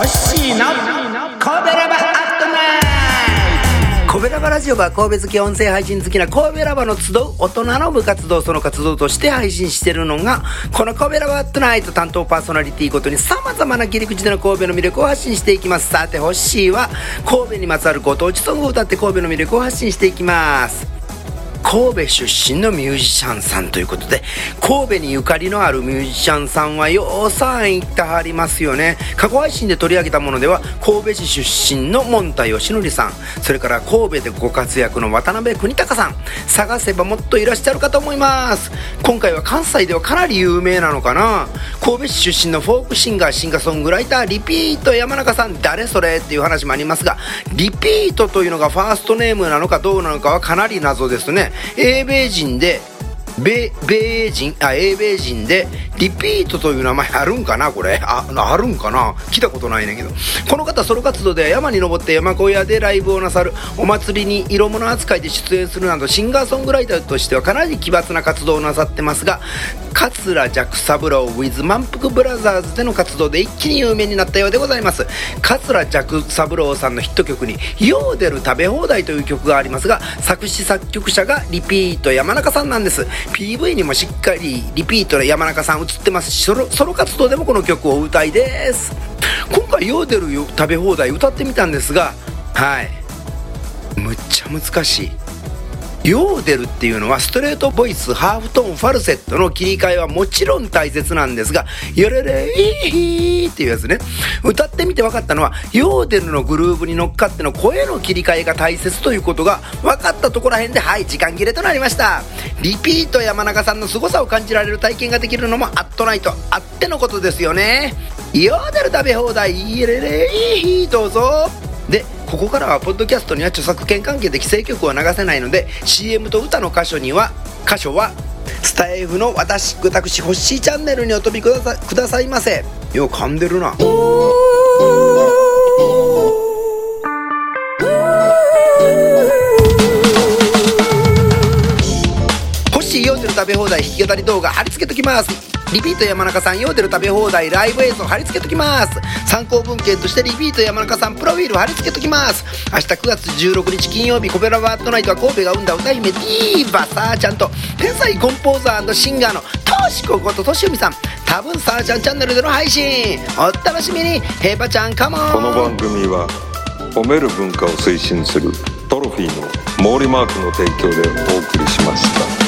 の神戸ラバアットナイト。神戸ラバラジオは神戸好き音声配信好きな神戸ラバの集う大人の部活動その活動として配信してるのがこの神戸ラバアットナイト担当パーソナリティごとに様々な切り口での神戸の魅力を発信していきます。さてホッシーは神戸にまつわるご当地ソングを歌って神戸の魅力を発信していきます。神戸出身のミュージシャンさんということで、神戸にゆかりのあるミュージシャンさんはようさん行ってはりますよね。過去配信で取り上げたものでは、神戸市出身の門田義則さん、それから神戸でご活躍の渡辺邦隆さん、探せばもっといらっしゃるかと思います。今回は関西ではかなり有名なのかな。神戸市出身のフォークシンガー、シンガーソングライター、リピート山中さん、誰それっていう話もありますが、リピートというのがファーストネームなのかどうなのかはかなり謎ですね。英米人で米米人あ英米人でリピートという名前あるんかなこれ？ああるんかな？来たことないねんけど。この方ソロ活動では山に登って山小屋でライブをなさるお祭りに色物扱いで出演するなどシンガーソングライターとしてはかなり奇抜な活動をなさってますが桂寂三郎 with 満腹ブラザーズでの活動で一気に有名になったようでございます。桂寂三郎さんのヒット曲に「ヨーデル食べ放題」という曲がありますが作詞作曲者がリピート山中さんなんです。PV にもしっかりリピートで山中さんってますしソロソロ活動でもこの曲を歌いです。今回ヨーデル食べ放題歌ってみたんですがはい。むっちゃ難しい。ヨーデルっていうのはストレートボイス、ハーフトーン、ファルセットの切り替えはもちろん大切なんですが、ヨレレイヒーっていうやつね。歌ってみて分かったのは、ヨーデルのグルーブに乗っかっての声の切り替えが大切ということが分かったところらへんで、はい、時間切れとなりました。リピート山中さんの凄さを感じられる体験ができるのもアットナイトあってのことですよね。ヨーデル食べ放題、ヨレレイヒーどうぞ。で、ここからはポッドキャストには著作権関係で規制曲は流せないので CM と歌の箇所には箇所はスタイフの私私ホッシーチャンネルにお飛びくださくださいませよう噛んでるなしいヨーデル食べ放題弾き語り動画貼り付けときますリピート山中さんヨーデル食べ放題ライブ映像貼り付けときます。参考文献としてリピート山中さんプロフィール貼り付けときます。明日9月16日金曜日コペラバットナイトは神戸が生んだ歌姫ディーバサーちゃんと天才コンポーザーシンガーのトシコこととしうみさん。多分サーちゃんチャンネルでの配信。お楽しみにヘバちゃんカモン。この番組は褒める文化を推進するトロフィーの毛利マークの提供でお送りします